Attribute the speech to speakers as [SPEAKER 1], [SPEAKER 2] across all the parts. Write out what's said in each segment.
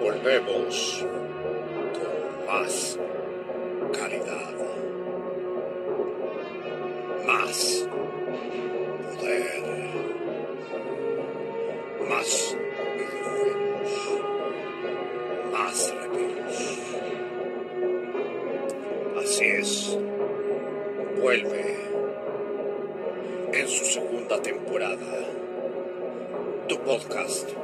[SPEAKER 1] Volvemos con más calidad. Más poder. Más videojuegos. Más reviews. Así es. Vuelve en su segunda temporada tu podcast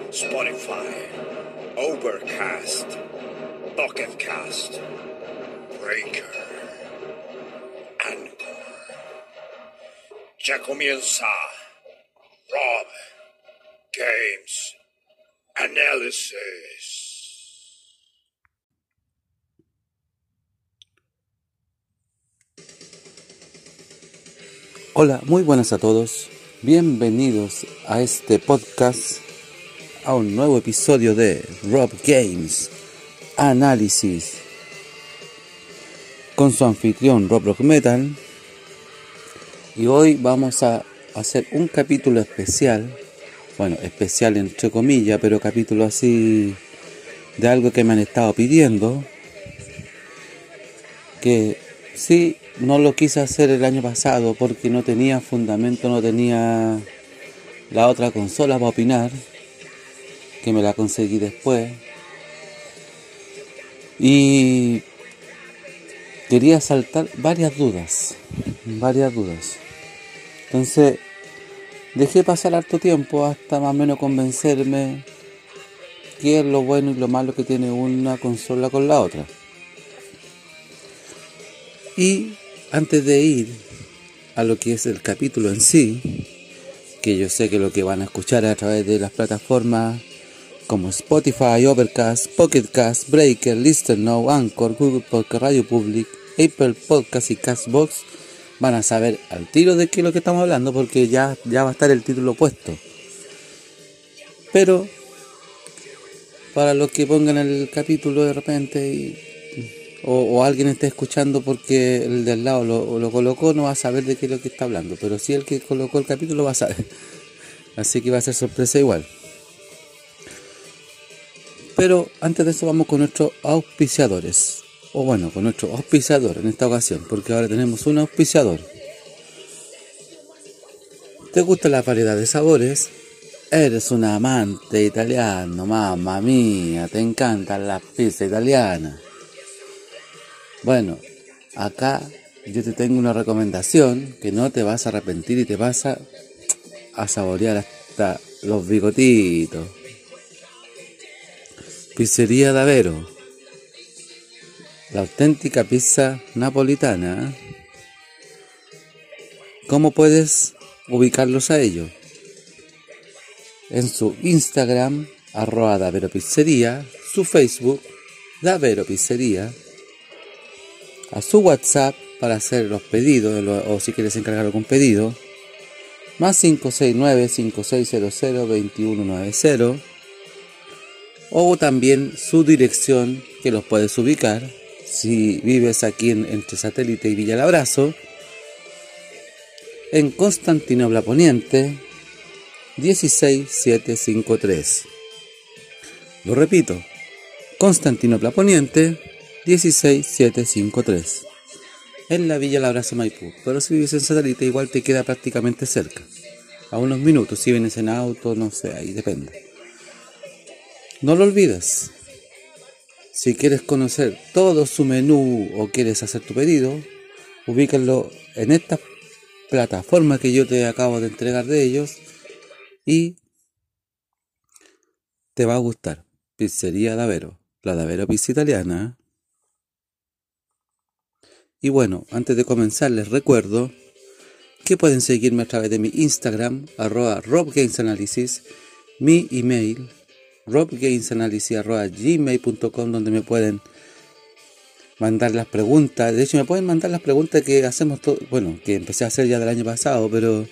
[SPEAKER 1] Spotify, Overcast, Pocket Cast, Breaker, Anchor. Ya comienza Rob Games Analysis.
[SPEAKER 2] Hola, muy buenas a todos. Bienvenidos a este podcast, a un nuevo episodio de Rob Games Análisis con su anfitrión Rob Rock Metal. Y hoy vamos a hacer un capítulo especial, bueno, especial entre comillas, pero capítulo así de algo que me han estado pidiendo. Que sí, no lo quise hacer el año pasado porque no tenía fundamento, no tenía la otra consola para opinar, que me la conseguí después. Y quería saltar varias dudas, varias dudas. Entonces, dejé pasar harto tiempo hasta más o menos convencerme qué es lo bueno y lo malo que tiene una consola con la otra. Y antes de ir a lo que es el capítulo en sí, que yo sé que lo que van a escuchar a través de las plataformas como Spotify, Overcast, Pocket Cast, Breaker, Listen Now, Anchor, Google Podcast, Radio Public, Apple Podcast y Castbox, van a saber al tiro de qué es lo que estamos hablando porque ya, ya va a estar el título puesto. Pero para los que pongan el capítulo de repente o, alguien esté escuchando porque el del lado lo, lo, colocó, no va a saber de qué es lo que está hablando. Pero si el que colocó el capítulo va a saber. Así que va a ser sorpresa igual. Pero antes de eso vamos con nuestros auspiciadores. O bueno, con nuestro auspiciador en esta ocasión, porque ahora tenemos un auspiciador. ¿Te gusta la variedad de sabores? Eres un amante italiano, mamma mía, te encantan las pizzas italianas. Bueno, acá yo te tengo una recomendación que no te vas a arrepentir y te vas a, saborear hasta los bigotitos. Pizzería Davero. La auténtica pizza napolitana. ¿Cómo puedes ubicarlos a ellos? En su Instagram, arroba Davero Pizzería, su Facebook, Davero Pizzería, a su WhatsApp para hacer los pedidos o si quieres encargar algún pedido. Más 569-5600-2190. O también su dirección que los puedes ubicar si vives aquí en, entre Satélite y Villa Abrazo. En Constantinopla Poniente 16753. Lo repito, Constantinopla Poniente 16753 en la Villa Labrazo Maipú. Pero si vives en satélite igual te queda prácticamente cerca. A unos minutos, si vienes en auto, no sé, ahí depende. No lo olvides. Si quieres conocer todo su menú o quieres hacer tu pedido, ubícalo en esta plataforma que yo te acabo de entregar de ellos y te va a gustar. Pizzería Davero, la Davero Pizza Italiana. Y bueno, antes de comenzar les recuerdo que pueden seguirme a través de mi Instagram, arroba robgamesanalysis, mi email, robgamesanalysis.gmail.com donde me pueden mandar las preguntas. De hecho, me pueden mandar las preguntas que hacemos todo, bueno, que empecé a hacer ya del año pasado, pero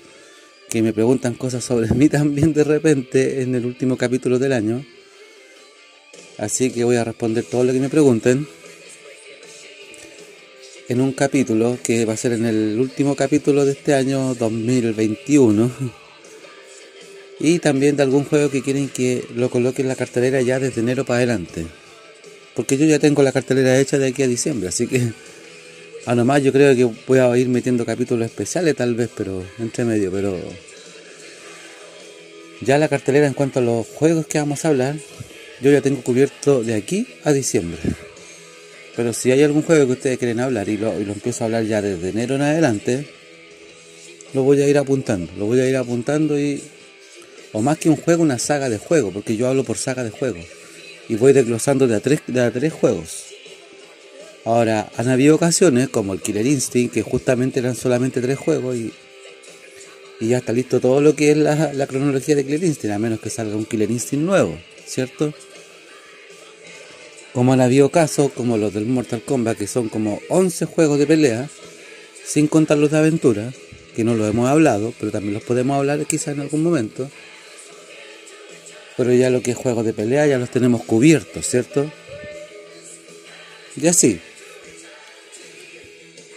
[SPEAKER 2] que me preguntan cosas sobre mí también de repente en el último capítulo del año. Así que voy a responder todo lo que me pregunten en un capítulo que va a ser en el último capítulo de este año 2021. Y también de algún juego que quieren que lo coloque en la cartelera ya desde enero para adelante. Porque yo ya tengo la cartelera hecha de aquí a diciembre, así que a nomás yo creo que voy a ir metiendo capítulos especiales tal vez, pero entre medio, pero ya la cartelera en cuanto a los juegos que vamos a hablar, yo ya tengo cubierto de aquí a diciembre. Pero si hay algún juego que ustedes quieren hablar y lo, y lo empiezo a hablar ya desde enero en adelante, lo voy a ir apuntando, lo voy a ir apuntando y... O más que un juego, una saga de juego, porque yo hablo por saga de juego. Y voy desglosando de a tres, de a tres juegos. Ahora, han habido ocasiones, como el Killer Instinct, que justamente eran solamente tres juegos y, y ya está listo todo lo que es la, la cronología de Killer Instinct, a menos que salga un Killer Instinct nuevo, ¿cierto? Como han habido casos como los del Mortal Kombat, que son como 11 juegos de pelea, sin contar los de aventura, que no los hemos hablado, pero también los podemos hablar quizás en algún momento. Pero ya lo que es juegos de pelea ya los tenemos cubiertos, ¿cierto? Y así.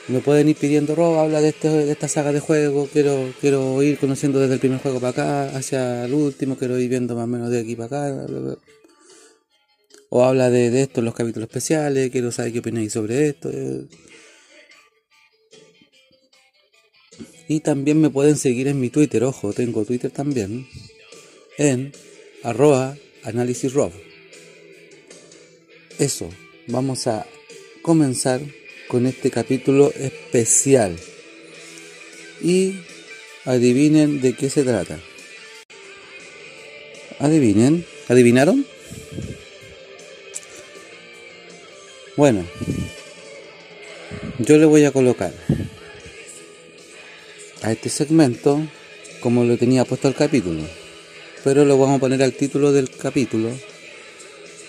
[SPEAKER 2] Me pueden ir pidiendo, Rob, habla de, esta saga de juegos, quiero, quiero ir conociendo desde el primer juego para acá, hacia el último, quiero ir viendo más o menos de aquí para acá. O habla de, de esto en los capítulos especiales, quiero saber qué opináis sobre esto. eh. Y también me pueden seguir en mi Twitter, ojo, tengo Twitter también, en arroba análisisrob. Eso, vamos a comenzar con este capítulo especial. Y adivinen de qué se trata. Adivinen, ¿adivinaron? Bueno, yo le voy a colocar a este segmento como lo tenía puesto al capítulo, pero lo vamos a poner al título del capítulo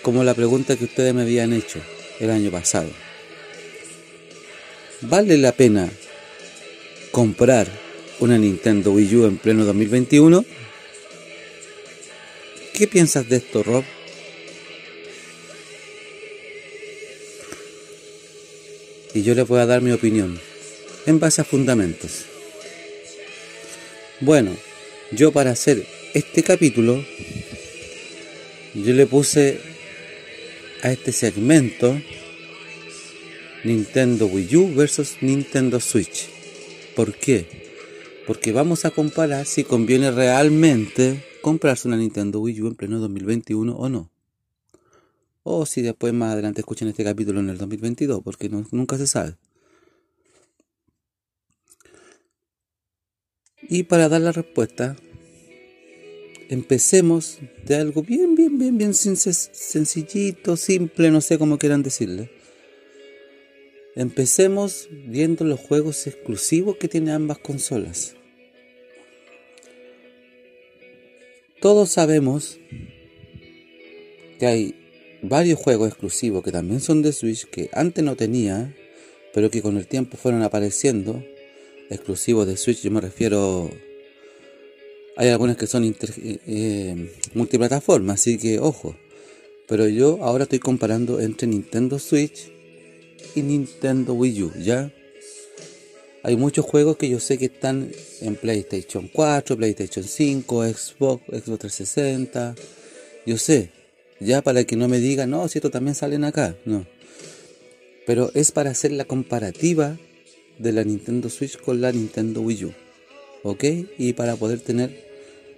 [SPEAKER 2] como la pregunta que ustedes me habían hecho el año pasado. ¿Vale la pena comprar una Nintendo Wii U en pleno 2021? ¿Qué piensas de esto, Rob? Y yo les voy a dar mi opinión en base a fundamentos. Bueno, yo para hacer este capítulo, yo le puse a este segmento Nintendo Wii U versus Nintendo Switch. ¿Por qué? Porque vamos a comparar si conviene realmente comprarse una Nintendo Wii U en pleno 2021 o no. O si después más adelante escuchan este capítulo en el 2022, porque nunca se sabe. Y para dar la respuesta, empecemos de algo bien, bien, bien, bien sen- sencillito, simple, no sé cómo quieran decirle. Empecemos viendo los juegos exclusivos que tienen ambas consolas. Todos sabemos que hay varios juegos exclusivos que también son de Switch que antes no tenía, pero que con el tiempo fueron apareciendo. Exclusivos de Switch, yo me refiero. Hay algunas que son inter- eh, eh, multiplataformas, así que ojo. Pero yo ahora estoy comparando entre Nintendo Switch y Nintendo Wii U, ¿ya? Hay muchos juegos que yo sé que están en PlayStation 4, PlayStation 5, Xbox, Xbox 360. Yo sé, ya para que no me digan, no, si esto también salen acá, no. Pero es para hacer la comparativa de la Nintendo Switch con la Nintendo Wii U, ¿ok? Y para poder tener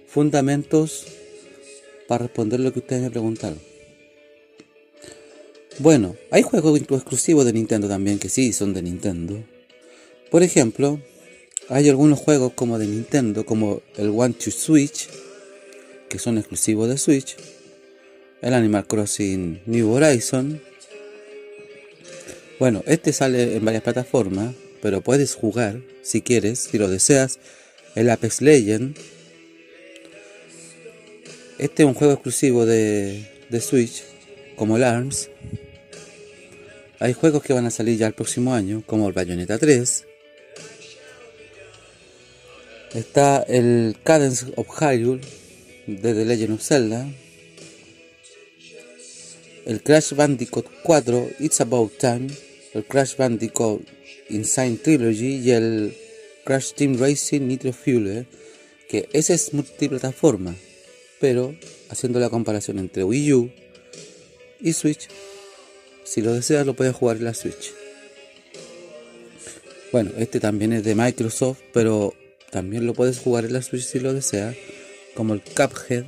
[SPEAKER 2] fundamentos para responder lo que ustedes me preguntaron. Bueno, hay juegos exclusivos de Nintendo también que sí son de Nintendo. Por ejemplo, hay algunos juegos como de Nintendo, como el One to Switch, que son exclusivos de Switch. El Animal Crossing New Horizon. Bueno, este sale en varias plataformas, pero puedes jugar, si quieres, si lo deseas, el Apex Legend. Este es un juego exclusivo de, de Switch, como el ARMS. Hay juegos que van a salir ya el próximo año, como el Bayonetta 3. Está el Cadence of Hyrule de The Legend of Zelda. El Crash Bandicoot 4, It's About Time. El Crash Bandicoot Insane Trilogy y el Crash Team Racing Nitro Fuel, que ese es multiplataforma, pero haciendo la comparación entre Wii U y Switch, si lo deseas lo puedes jugar en la Switch. Bueno, este también es de Microsoft, pero también lo puedes jugar en la Switch si lo deseas, como el Cuphead.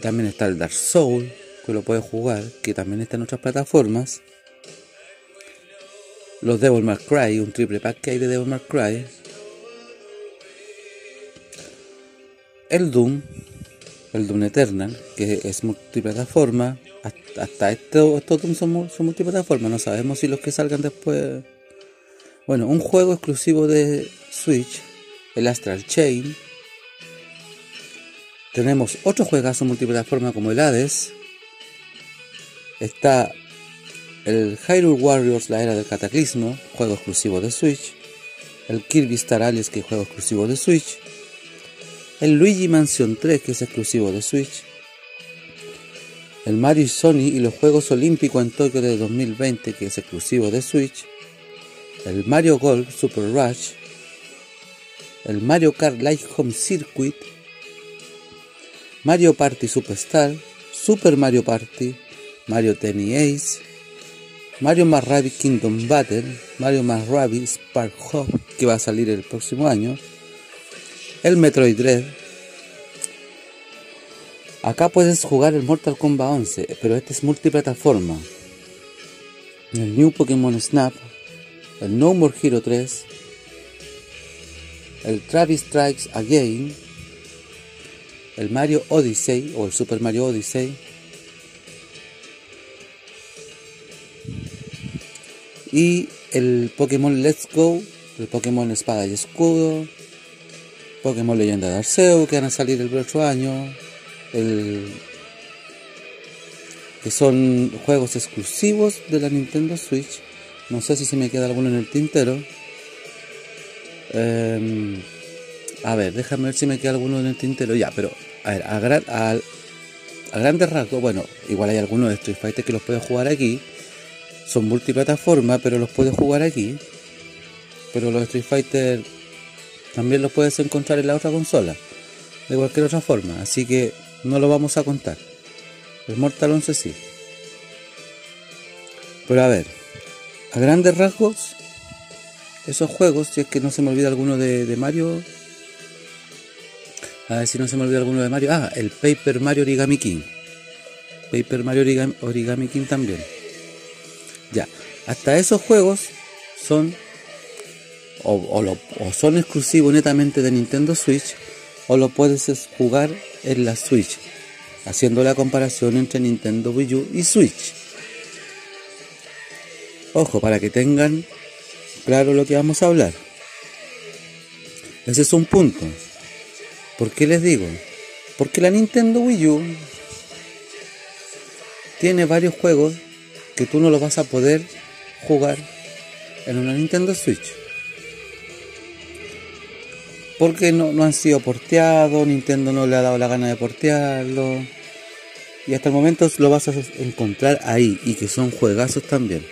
[SPEAKER 2] también está el Dark Soul, que lo puedes jugar, que también está en otras plataformas. Los Devil May Cry, un triple pack que hay de Devil May Cry. El Doom, el Doom Eternal, que es multiplataforma. Hasta, estos, Doom son, son no sabemos si los que salgan después. Bueno, un juego exclusivo de Switch, el Astral Chain. Tenemos otro juegazo multiplataforma como el Hades. Está el Hyrule Warriors, la era del cataclismo, juego exclusivo de Switch, el Kirby Star Allies, que es juego exclusivo de Switch, el Luigi Mansion 3, que es exclusivo de Switch, el Mario y Sony y los Juegos Olímpicos en Tokio de 2020, que es exclusivo de Switch, el Mario Golf Super Rush, el Mario Kart Light Home Circuit, Mario Party Superstar, Super Mario Party, Mario Tennis Ace, Mario más Rabbids Kingdom Battle, Mario más Rabbids Spark Hop, que va a salir el próximo año, el Metroid Dread. Acá puedes jugar el Mortal Kombat 11, pero este es multiplataforma. El New Pokémon Snap, el No More Hero 3, el Travis Strikes Again, el Mario Odyssey o el Super Mario Odyssey, Y el Pokémon Let's Go, el Pokémon Espada y Escudo, Pokémon Leyenda de Arceus que van a salir el próximo año, el, que son juegos exclusivos de la Nintendo Switch. No sé si se me queda alguno en el tintero. Em, a ver, déjame ver si me queda alguno en el tintero. Ya, pero a ver, a, a grandes rasgos, bueno, igual hay algunos de Street Fighter que los puedo jugar aquí son multiplataforma, pero los puedes jugar aquí. Pero los Street Fighter también los puedes encontrar en la otra consola, de cualquier otra forma, así que no lo vamos a contar. El Mortal 11 sí. Pero a ver, a grandes rasgos, esos juegos, si es que no se me olvida alguno de, de Mario. A ver si no se me olvida alguno de Mario. Ah, el Paper Mario Origami King. Paper Mario Origami King también. Ya, hasta esos juegos son o, son exclusivos netamente de Nintendo Switch o lo puedes jugar en la Switch, haciendo la comparación entre Nintendo Wii U y Switch. Ojo, para que tengan claro lo que vamos a hablar. Ese es un punto. ¿Por qué les digo? Porque la Nintendo Wii U tiene varios juegos que tú no lo vas a poder jugar en una Nintendo Switch. Porque no, no han sido porteados, Nintendo no le ha dado la gana de portearlo. Y hasta el momento lo vas a encontrar ahí y que son juegazos también.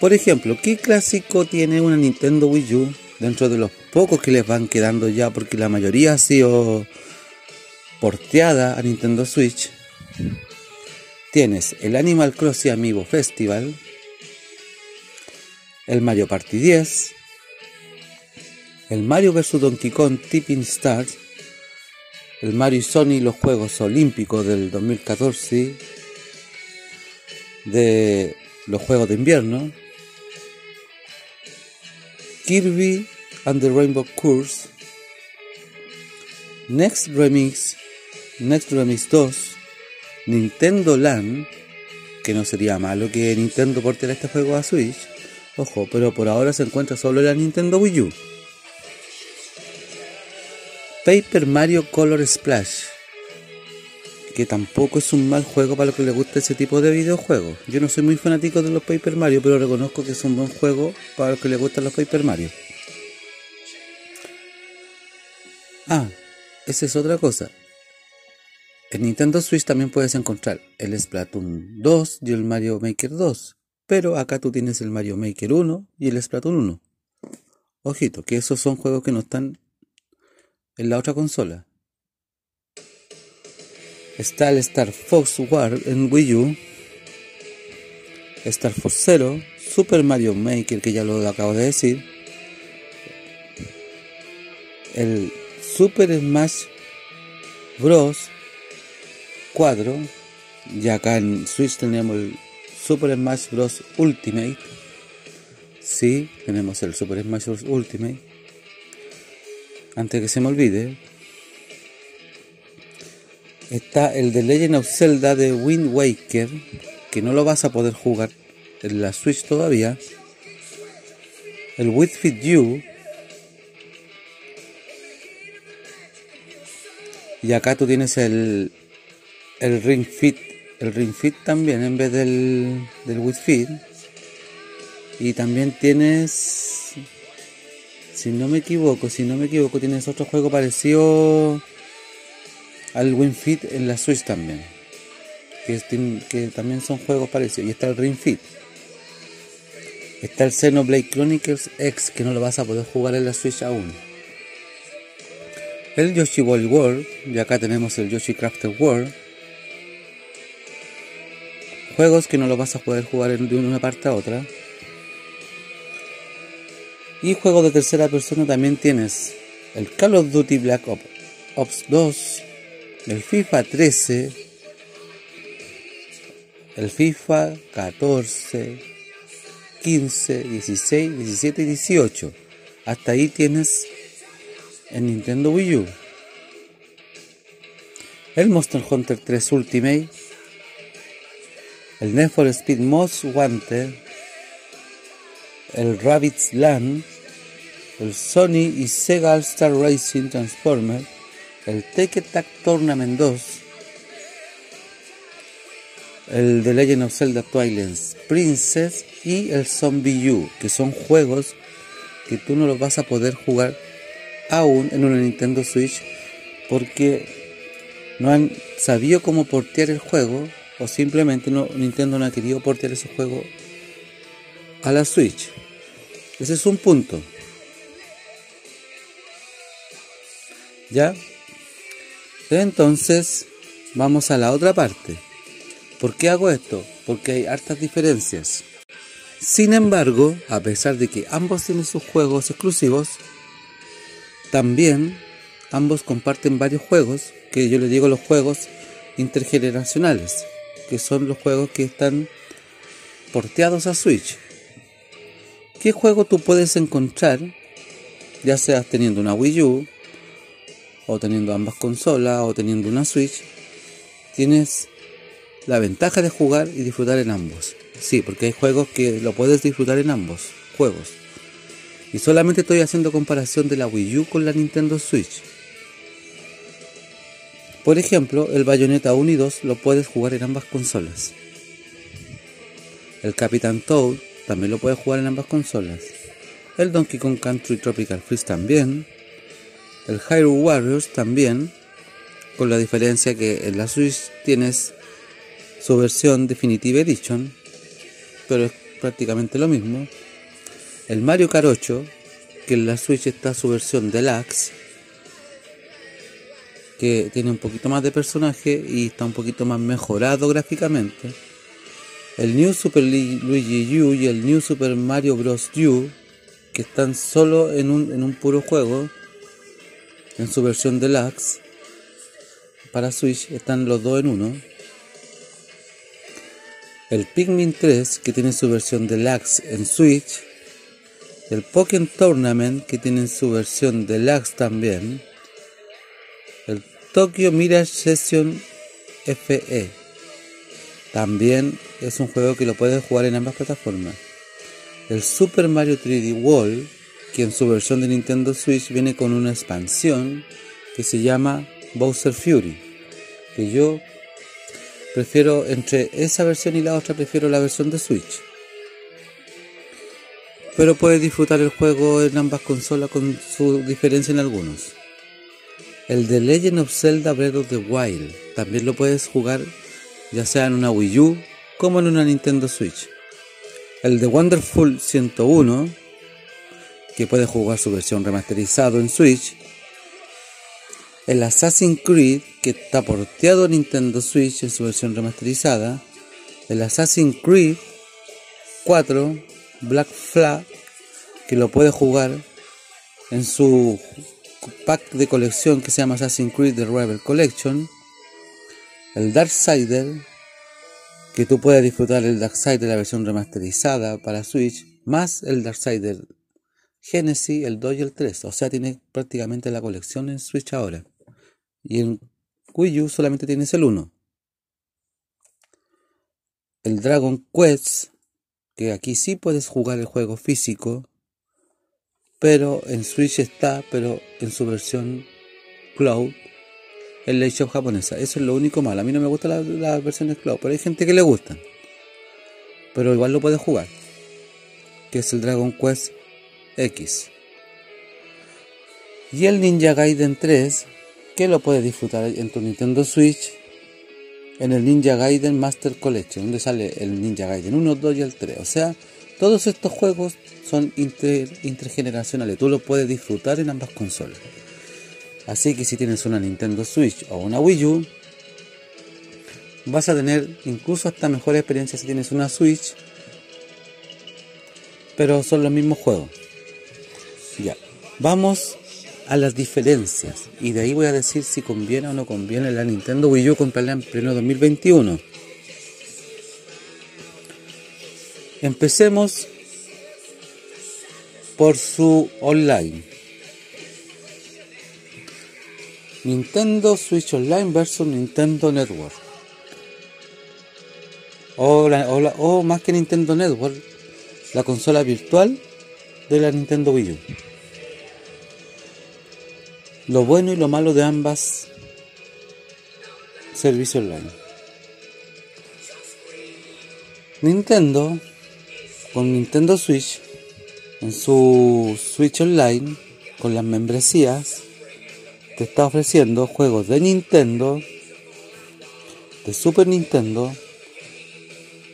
[SPEAKER 2] Por ejemplo, ¿qué clásico tiene una Nintendo Wii U dentro de los pocos que les van quedando ya? Porque la mayoría ha sido porteada a Nintendo Switch tienes el Animal Crossing Amiibo Festival, el Mario Party 10, el Mario vs Donkey Kong Tipping Stars, el Mario y Sony los Juegos Olímpicos del 2014, de los Juegos de Invierno, Kirby and the Rainbow Course, Next Remix, Next Remix 2, Nintendo Land, que no sería malo que Nintendo porte este juego a Switch, ojo, pero por ahora se encuentra solo en la Nintendo Wii U. Paper Mario Color Splash, que tampoco es un mal juego para los que les gusta ese tipo de videojuegos. Yo no soy muy fanático de los Paper Mario, pero reconozco que es un buen juego para los que les gustan los Paper Mario. Ah, esa es otra cosa. En Nintendo Switch también puedes encontrar el Splatoon 2 y el Mario Maker 2. Pero acá tú tienes el Mario Maker 1 y el Splatoon 1. Ojito, que esos son juegos que no están en la otra consola. Está el Star Fox War en Wii U. Star Fox Zero. Super Mario Maker, que ya lo acabo de decir. El Super Smash Bros. 4. Y acá en Switch tenemos el Super Smash Bros. Ultimate. Sí, tenemos el Super Smash Bros. Ultimate. Antes que se me olvide, está el de Legend of Zelda de Wind Waker, que no lo vas a poder jugar en la Switch todavía. El With Fit You. Y acá tú tienes el, el Ring Fit, el Ring Fit también en vez del, del With Fit. Y también tienes, si no me equivoco, si no me equivoco, tienes otro juego parecido al Win Fit en la Switch también. Que, también son juegos parecidos. Y está el Ring Fit. Está el Xenoblade Chronicles X, que no lo vas a poder jugar en la Switch aún. El Yoshi Ball World, y acá tenemos el Yoshi Crafted World. Juegos que no lo vas a poder jugar de una parte a otra. Y juegos de tercera persona también tienes el Call of Duty Black Ops 2, el FIFA 13, el FIFA 14, 15, 16, 17 y 18. Hasta ahí tienes en Nintendo Wii U. El Monster Hunter 3 Ultimate, el Need for Speed Most Wanted, el Rabbit's Land, el Sony y Sega All Star Racing Transformer, el Take Tournament 2, el The Legend of Zelda Twilight Princess y el Zombie U, que son juegos que tú no los vas a poder jugar aún en una Nintendo Switch porque no han sabido cómo portear el juego o simplemente no, Nintendo no ha querido portear ese juego a la Switch. Ese es un punto. ¿Ya? Entonces, vamos a la otra parte. ¿Por qué hago esto? Porque hay hartas diferencias. Sin embargo, a pesar de que ambos tienen sus juegos exclusivos, también ambos comparten varios juegos, que yo les digo los juegos intergeneracionales, que son los juegos que están porteados a Switch. ¿Qué juego tú puedes encontrar, ya seas teniendo una Wii U, o teniendo ambas consolas o teniendo una Switch, tienes la ventaja de jugar y disfrutar en ambos. Sí, porque hay juegos que lo puedes disfrutar en ambos juegos. Y solamente estoy haciendo comparación de la Wii U con la Nintendo Switch. Por ejemplo, el Bayonetta 1 y 2 lo puedes jugar en ambas consolas. El Capitán Toad también lo puedes jugar en ambas consolas. El Donkey Kong Country Tropical Freeze también. El Hyrule Warriors también, con la diferencia que en la Switch tienes su versión Definitive Edition, pero es prácticamente lo mismo. El Mario Kart 8, que en la Switch está su versión Deluxe, que tiene un poquito más de personaje y está un poquito más mejorado gráficamente. El New Super Luigi U y el New Super Mario Bros. U, que están solo en un, en un puro juego, en su versión deluxe para Switch están los dos en uno. El Pikmin 3 que tiene su versión deluxe en Switch. El Pokémon Tournament que tiene su versión deluxe también. El Tokyo Mirage Session FE. También es un juego que lo puedes jugar en ambas plataformas. El Super Mario 3D World que en su versión de Nintendo Switch viene con una expansión que se llama Bowser Fury, que yo prefiero entre esa versión y la otra, prefiero la versión de Switch. Pero puedes disfrutar el juego en ambas consolas con su diferencia en algunos. El de Legend of Zelda Breath of the Wild también lo puedes jugar ya sea en una Wii U como en una Nintendo Switch. El de Wonderful 101 que puede jugar su versión remasterizado en Switch. El Assassin's Creed que está porteado en Nintendo Switch en su versión remasterizada. El Assassin's Creed 4 Black Flag que lo puede jugar en su pack de colección que se llama Assassin's Creed The Rebel Collection. El Darksider que tú puedes disfrutar el Darksider la versión remasterizada para Switch más el Darksider Genesis, el 2 y el 3. O sea, tiene prácticamente la colección en Switch ahora. Y en Wii U solamente tienes el 1. El Dragon Quest, que aquí sí puedes jugar el juego físico, pero en Switch está, pero en su versión Cloud, en la eShop japonesa. Eso es lo único malo. A mí no me gustan las, versiones Cloud, pero hay gente que le gustan. Pero igual lo puedes jugar. Que es el Dragon Quest X. Y el Ninja Gaiden 3, que lo puedes disfrutar en tu Nintendo Switch, en el Ninja Gaiden Master Collection, donde sale el Ninja Gaiden 1, 2 y el 3. O sea, todos estos juegos son intergeneracionales, tú los puedes disfrutar en ambas consolas. Así que si tienes una Nintendo Switch o una Wii U, vas a tener incluso hasta mejores experiencias si tienes una Switch, pero son los mismos juegos. Ya, vamos a las diferencias y de ahí voy a decir si conviene o no conviene la Nintendo Wii U comprarla en pleno 2021. Empecemos por su online. Nintendo Switch Online versus Nintendo Network. O, o más que Nintendo Network, la consola virtual de la Nintendo Wii U. Lo bueno y lo malo de ambas servicios online. Nintendo, con Nintendo Switch, en su Switch Online, con las membresías, te está ofreciendo juegos de Nintendo, de Super Nintendo,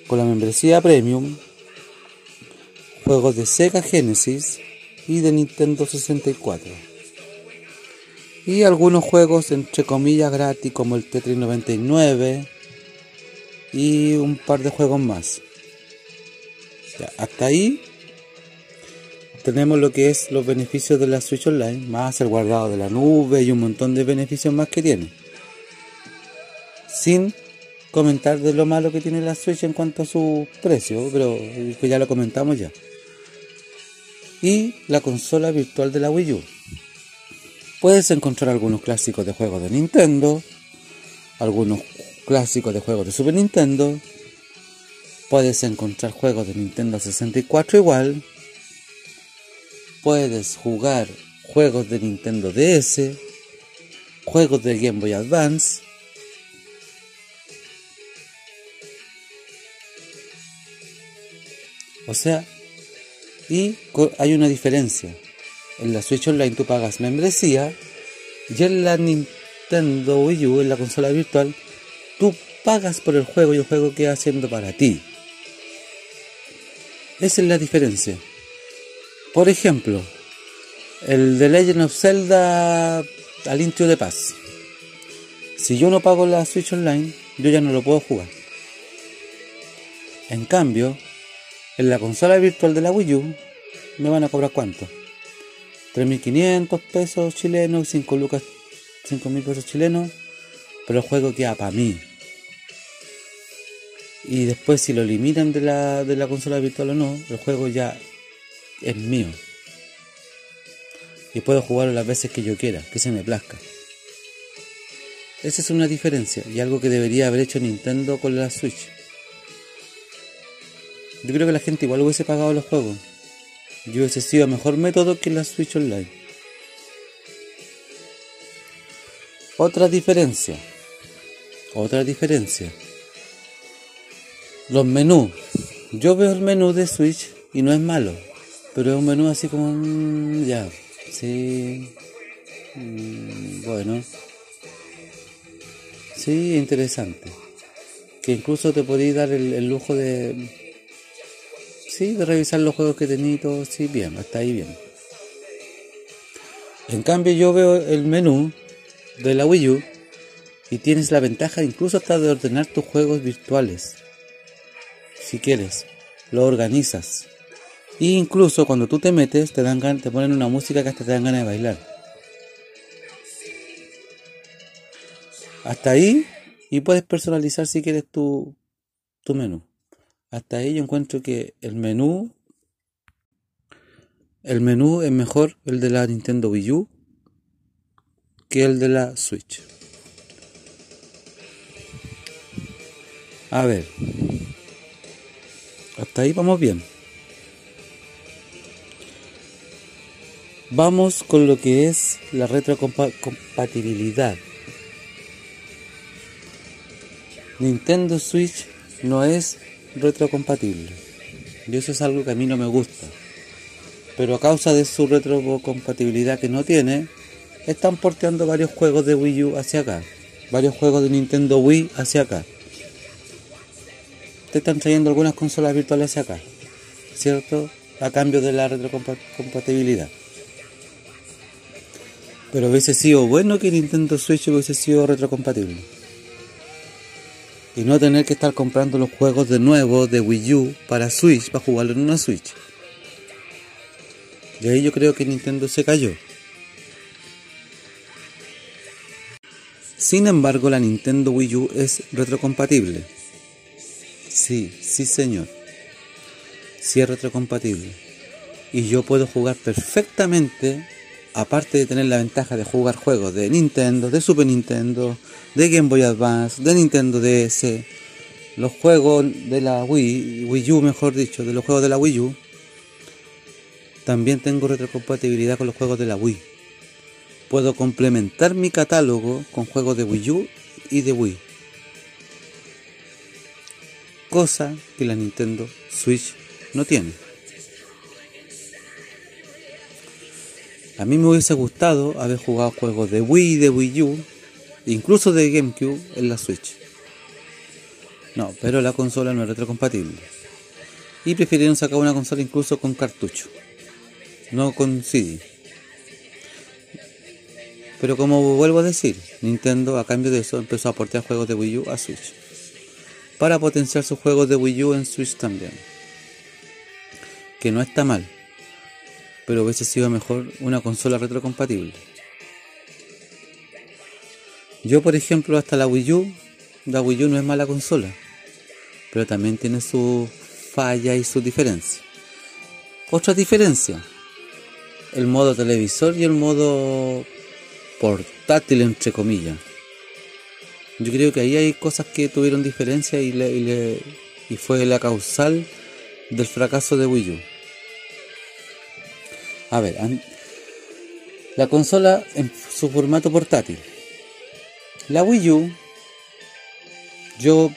[SPEAKER 2] con la membresía Premium, juegos de Sega Genesis y de Nintendo 64. Y algunos juegos entre comillas gratis como el Tetris 99 y un par de juegos más. hasta ahí tenemos lo que es los beneficios de la Switch Online, más el guardado de la nube y un montón de beneficios más que tiene. Sin comentar de lo malo que tiene la Switch en cuanto a su precio, pero pues ya lo comentamos ya y la consola virtual de la Wii U. Puedes encontrar algunos clásicos de juegos de Nintendo, algunos clásicos de juegos de Super Nintendo, puedes encontrar juegos de Nintendo 64 igual, puedes jugar juegos de Nintendo DS, juegos de Game Boy Advance, o sea, y hay una diferencia. En la Switch Online tú pagas membresía y en la Nintendo Wii U, en la consola virtual, tú pagas por el juego y el juego queda haciendo para ti. Esa es la diferencia. Por ejemplo, el de Legend of Zelda al intro de paz. Si yo no pago la Switch Online, yo ya no lo puedo jugar. En cambio, en la consola virtual de la Wii U me van a cobrar cuánto? 3.500 pesos chilenos, 5 lucas, 5.000 pesos chilenos, pero el juego queda para mí. Y después si lo eliminan de la, de la consola virtual o no, el juego ya es mío. Y puedo jugarlo las veces que yo quiera, que se me plazca. Esa es una diferencia y algo que debería haber hecho Nintendo con la Switch. Yo creo que la gente igual hubiese pagado los juegos. Y hubiese sido mejor método que la Switch Online. Otra diferencia. Otra diferencia. Los menús. Yo veo el menú de Switch y no es malo, pero es un menú así como ya, sí, mm, bueno, sí, interesante. Que incluso te podéis dar el, lujo de, sí, de revisar los juegos que tenéis todo, sí, bien, hasta ahí bien. En cambio yo veo el menú de la Wii U y tienes la ventaja incluso hasta de ordenar tus juegos virtuales si quieres, lo organizas. E incluso cuando tú te metes, te, dan te ponen una música que hasta te dan ganas de bailar. Hasta ahí, y puedes personalizar si quieres tu, tu menú. Hasta ahí yo encuentro que el menú, el menú es mejor el de la Nintendo Wii U que el de la Switch. A ver, hasta ahí vamos bien. Vamos con lo que es la retrocompatibilidad. Nintendo Switch no es retrocompatible. Y eso es algo que a mí no me gusta. Pero a causa de su retrocompatibilidad que no tiene, están porteando varios juegos de Wii U hacia acá. Varios juegos de Nintendo Wii hacia acá te están trayendo algunas consolas virtuales acá, ¿cierto? A cambio de la retrocompatibilidad. Pero hubiese sido bueno que Nintendo Switch hubiese sido retrocompatible. Y no tener que estar comprando los juegos de nuevo de Wii U para Switch, para jugarlo en una Switch. Y ahí yo creo que Nintendo se cayó. Sin embargo, la Nintendo Wii U es retrocompatible. Sí, sí señor. Sí es retrocompatible. Y yo puedo jugar perfectamente, aparte de tener la ventaja de jugar juegos de Nintendo, de Super Nintendo, de Game Boy Advance, de Nintendo DS, los juegos de la Wii, Wii U mejor dicho, de los juegos de la Wii U, también tengo retrocompatibilidad con los juegos de la Wii. Puedo complementar mi catálogo con juegos de Wii U y de Wii cosa que la Nintendo Switch no tiene. A mí me hubiese gustado haber jugado juegos de Wii, de Wii U, incluso de GameCube en la Switch. No, pero la consola no es retrocompatible. Y prefirieron sacar una consola incluso con cartucho, no con CD. Pero como vuelvo a decir, Nintendo a cambio de eso empezó a aportar juegos de Wii U a Switch para potenciar sus juegos de Wii U en Switch también. Que no está mal, pero hubiese sido mejor una consola retrocompatible. Yo, por ejemplo, hasta la Wii U, la Wii U no es mala consola, pero también tiene sus fallas y sus diferencias. Otra diferencia, el modo televisor y el modo portátil, entre comillas. Yo creo que ahí hay cosas que tuvieron diferencia y, le, y, fue la causal del fracaso de Wii U. A ver, la consola en su formato portátil. La Wii U, yo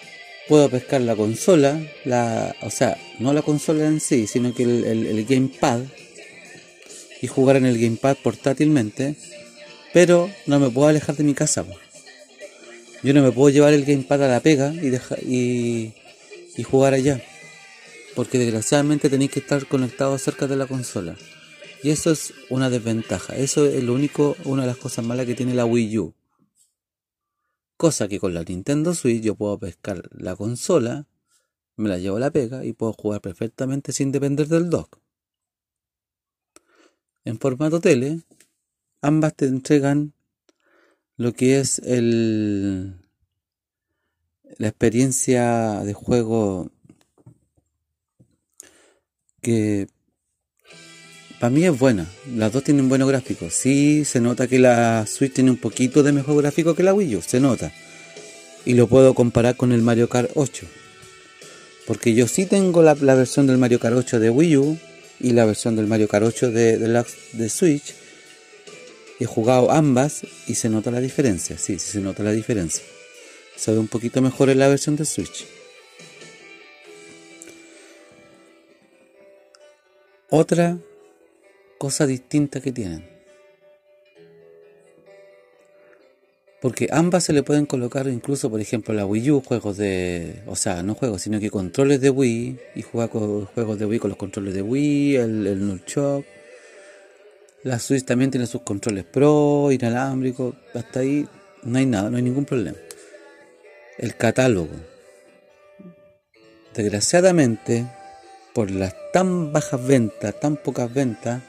[SPEAKER 2] puedo pescar la consola, la, o sea, no la consola en sí, sino que el, gamepad y jugar en el gamepad portátilmente, pero no me puedo alejar de mi casa. Yo no me puedo llevar el gamepad a la pega y, y, y jugar allá. Porque desgraciadamente tenéis que estar conectado cerca de la consola. Y eso es una desventaja. Eso es lo único, una de las cosas malas que tiene la Wii U. Cosa que con la Nintendo Switch yo puedo pescar la consola, me la llevo a la pega y puedo jugar perfectamente sin depender del dock. En formato tele, ambas te entregan lo que es el, la experiencia de juego que para mí es buena. Las dos tienen buenos gráficos. Sí, se nota que la Switch tiene un poquito de mejor gráfico que la Wii U. Se nota. Y lo puedo comparar con el Mario Kart 8. Porque yo sí tengo la, versión del Mario Kart 8 de Wii U y la versión del Mario Kart 8 de, de, de Switch. He jugado ambas y se nota la diferencia. Sí, sí se nota la diferencia. Se ve un poquito mejor en la versión de Switch. Otra cosa distinta que tienen. Porque ambas se le pueden colocar incluso, por ejemplo, la Wii U, juegos de... O sea, no juegos, sino que controles de Wii. Y juega con juegos de Wii con los controles de Wii, el, el Nunchuk. La Switch también tiene sus controles Pro, inalámbricos. Hasta ahí no hay nada, no hay ningún problema. El catálogo. Desgraciadamente, por las tan bajas ventas, tan pocas ventas,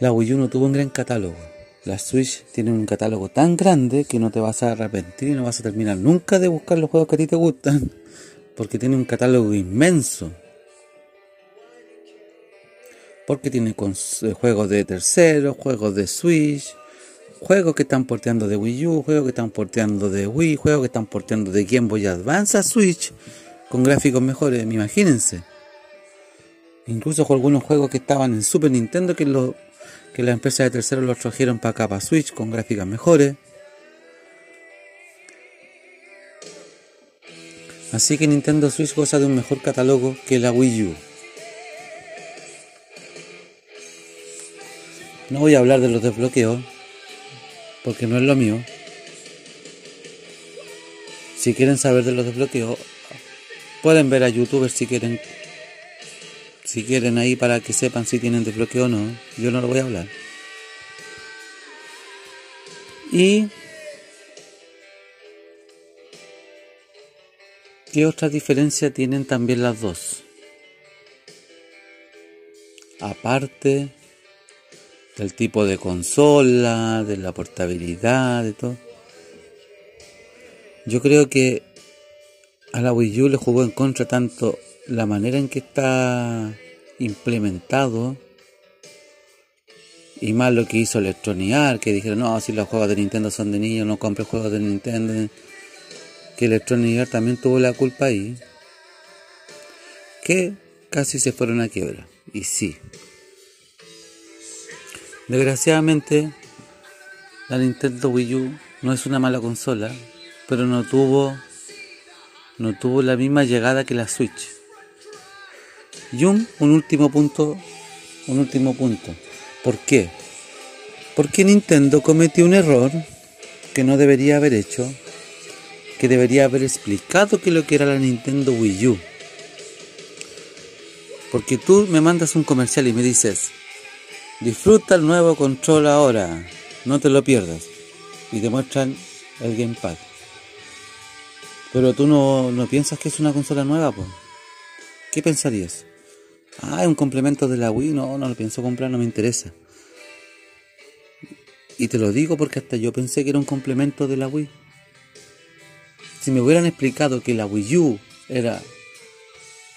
[SPEAKER 2] la Wii U no tuvo un gran catálogo. La Switch tiene un catálogo tan grande que no te vas a arrepentir y no vas a terminar nunca de buscar los juegos que a ti te gustan, porque tiene un catálogo inmenso. Porque tiene eh, juegos de terceros, juegos de Switch, juegos que están porteando de Wii U, juegos que están porteando de Wii, juegos que están porteando de Game Boy Advance a Switch con gráficos mejores, imagínense. Incluso con algunos juegos que estaban en Super Nintendo que los que la empresa de terceros los trajeron para acá, para Switch, con gráficas mejores. Así que Nintendo Switch goza de un mejor catálogo que la Wii U. No voy a hablar de los desbloqueos, porque no es lo mío. Si quieren saber de los desbloqueos, pueden ver a youtubers si quieren si quieren ahí para que sepan si tienen desbloqueo o no, yo no lo voy a hablar. Y ¿Qué otra diferencia tienen también las dos? Aparte del tipo de consola, de la portabilidad, de todo. Yo creo que a la Wii U le jugó en contra tanto la manera en que está implementado y más lo que hizo Electronic que dijeron, no, si los juegos de Nintendo son de niños, no compre juegos de Nintendo, que Electronic también tuvo la culpa ahí, que casi se fueron a quiebra, y sí. Desgraciadamente, la Nintendo Wii U no es una mala consola, pero no tuvo no tuvo la misma llegada que la Switch. Y un, último punto, un último punto. ¿Por qué? Porque Nintendo cometió un error que no debería haber hecho, que debería haber explicado qué es lo que era la Nintendo Wii U. Porque tú me mandas un comercial y me dices, disfruta el nuevo control ahora, no te lo pierdas. Y te muestran el gamepad. Pero tú no, no piensas que es una consola nueva, pues. ¿Qué pensarías? Ah, es un complemento de la Wii. No, no lo pienso comprar, no me interesa. Y te lo digo porque hasta yo pensé que era un complemento de la Wii. Si me hubieran explicado que la Wii U era.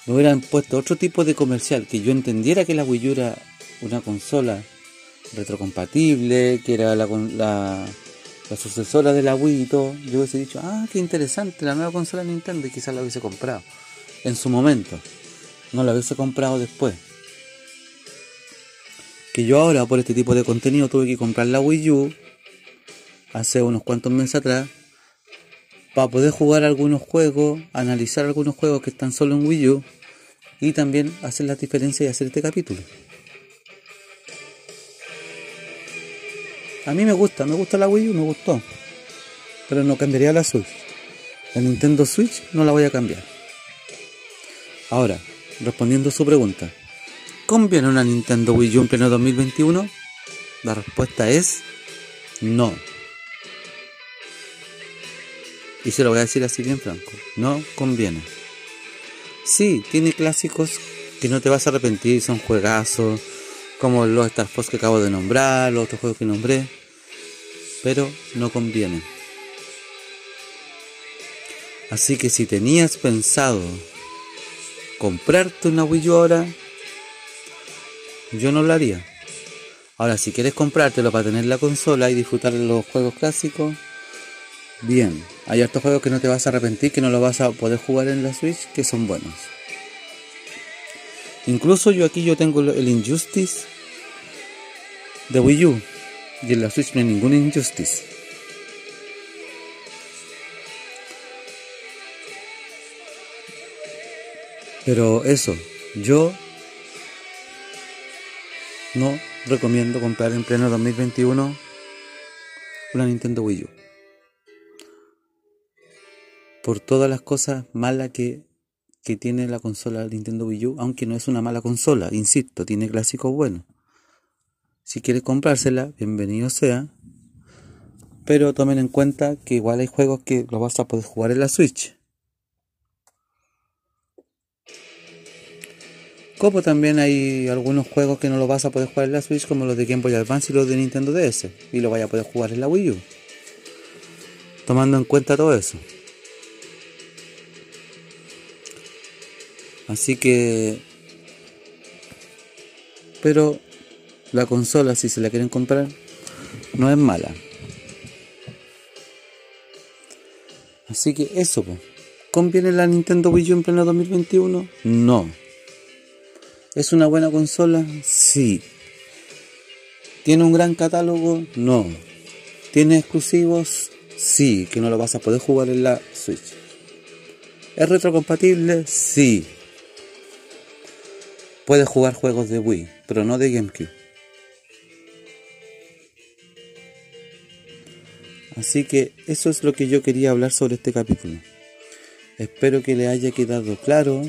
[SPEAKER 2] Me hubieran puesto otro tipo de comercial, que yo entendiera que la Wii U era una consola retrocompatible, que era la, la, la sucesora de la Wii y todo, yo hubiese dicho, ah, qué interesante, la nueva consola de Nintendo y quizás la hubiese comprado en su momento no la hubiese comprado después. Que yo ahora por este tipo de contenido tuve que comprar la Wii U hace unos cuantos meses atrás para poder jugar algunos juegos, analizar algunos juegos que están solo en Wii U y también hacer las diferencias y hacer este capítulo. A mí me gusta, me gusta la Wii U, me gustó. Pero no cambiaría la Switch. La Nintendo Switch no la voy a cambiar. Ahora, respondiendo a su pregunta, ¿conviene una Nintendo Wii U en pleno 2021? La respuesta es no. Y se lo voy a decir así bien franco, no conviene. Sí, tiene clásicos que no te vas a arrepentir, son juegazos, como los Star Fox que acabo de nombrar, los otros juegos que nombré, pero no conviene. Así que si tenías pensado comprarte una Wii U ahora, yo no lo haría. Ahora, si quieres comprártelo para tener la consola y disfrutar de los juegos clásicos, bien. Hay otros juegos que no te vas a arrepentir, que no lo vas a poder jugar en la Switch, que son buenos. Incluso yo aquí yo tengo el Injustice de Wii U. Y en la Switch no hay ningún Injustice. Pero eso, yo no recomiendo comprar en pleno 2021 una Nintendo Wii U. Por todas las cosas malas que, que tiene la consola Nintendo Wii U, aunque no es una mala consola, insisto, tiene clásicos buenos. Si quieres comprársela, bienvenido sea. Pero tomen en cuenta que igual hay juegos que los vas a poder jugar en la Switch. Como también hay algunos juegos que no los vas a poder jugar en la Switch, como los de Game Boy Advance y los de Nintendo DS, y lo vaya a poder jugar en la Wii U. Tomando en cuenta todo eso. Así que... Pero la consola, si se la quieren comprar, no es mala. Así que eso, ¿conviene la Nintendo Wii U en pleno 2021? No. ¿Es una buena consola? Sí. ¿Tiene un gran catálogo? No. ¿Tiene exclusivos? Sí, que no lo vas a poder jugar en la Switch. ¿Es retrocompatible? Sí. Puedes jugar juegos de Wii, pero no de GameCube. Así que eso es lo que yo quería hablar sobre este capítulo. Espero que le haya quedado claro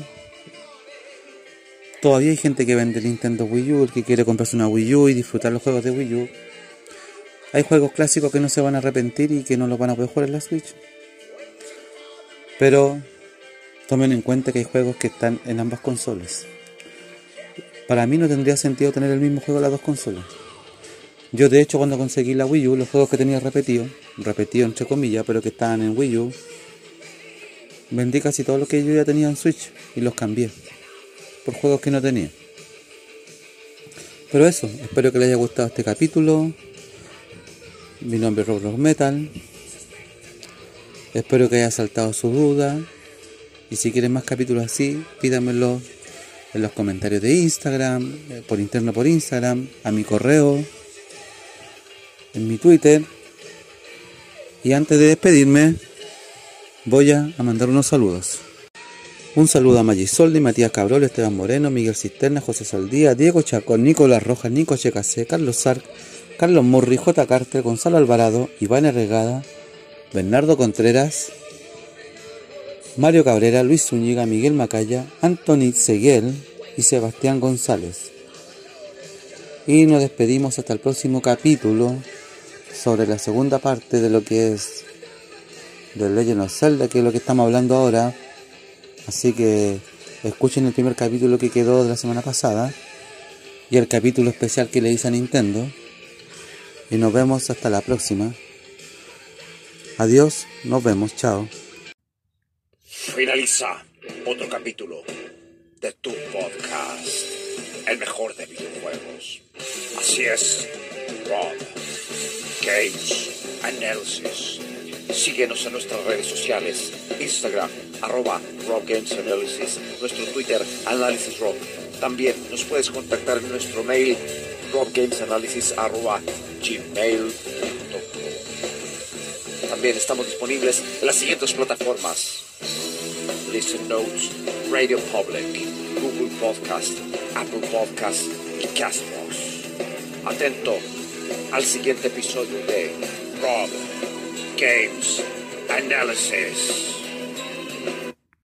[SPEAKER 2] Todavía hay gente que vende Nintendo Wii U, que quiere comprarse una Wii U y disfrutar los juegos de Wii U. Hay juegos clásicos que no se van a arrepentir y que no los van a poder jugar en la Switch. Pero tomen en cuenta que hay juegos que están en ambas consolas. Para mí no tendría sentido tener el mismo juego en las dos consolas. Yo de hecho cuando conseguí la Wii U, los juegos que tenía repetidos, repetidos entre comillas, pero que estaban en Wii U, vendí casi todos los que yo ya tenía en Switch y los cambié por juegos que no tenía. Pero eso, espero que les haya gustado este capítulo. Mi nombre es Rock Metal. Espero que haya saltado su duda. Y si quieren más capítulos así, pídanmelo en los comentarios de Instagram, eh, por interno por Instagram, a mi correo, en mi Twitter. Y antes de despedirme, voy a mandar unos saludos. Un saludo a Magisoldi, Matías Cabrol, Esteban Moreno, Miguel Cisterna, José Saldía, Diego Chacón, Nicolás Rojas, Nico Checase, Carlos Sark, Carlos Murri, J. Carter, Gonzalo Alvarado, Iván Regada, Bernardo Contreras, Mario Cabrera, Luis Zúñiga, Miguel Macaya, Anthony Seguel y Sebastián González. Y nos despedimos hasta el próximo capítulo sobre la segunda parte de lo que es de Legend of Zelda, que es lo que estamos hablando ahora Así que escuchen el primer capítulo que quedó de la semana pasada y el capítulo especial que le hice a Nintendo. Y nos vemos hasta la próxima. Adiós, nos vemos, chao.
[SPEAKER 1] Finaliza otro capítulo de tu podcast, el mejor de videojuegos. Así es, Rob Games Analysis. Síguenos en nuestras redes sociales, Instagram, arroba Rob Games Analysis, nuestro Twitter, Análisis Rob. También nos puedes contactar en nuestro mail, robgamesanalysis arroba gmail.com. También estamos disponibles en las siguientes plataformas. Listen Notes, Radio Public, Google Podcast, Apple Podcast y Castbox. Atento al siguiente episodio de Rob Games Analysis.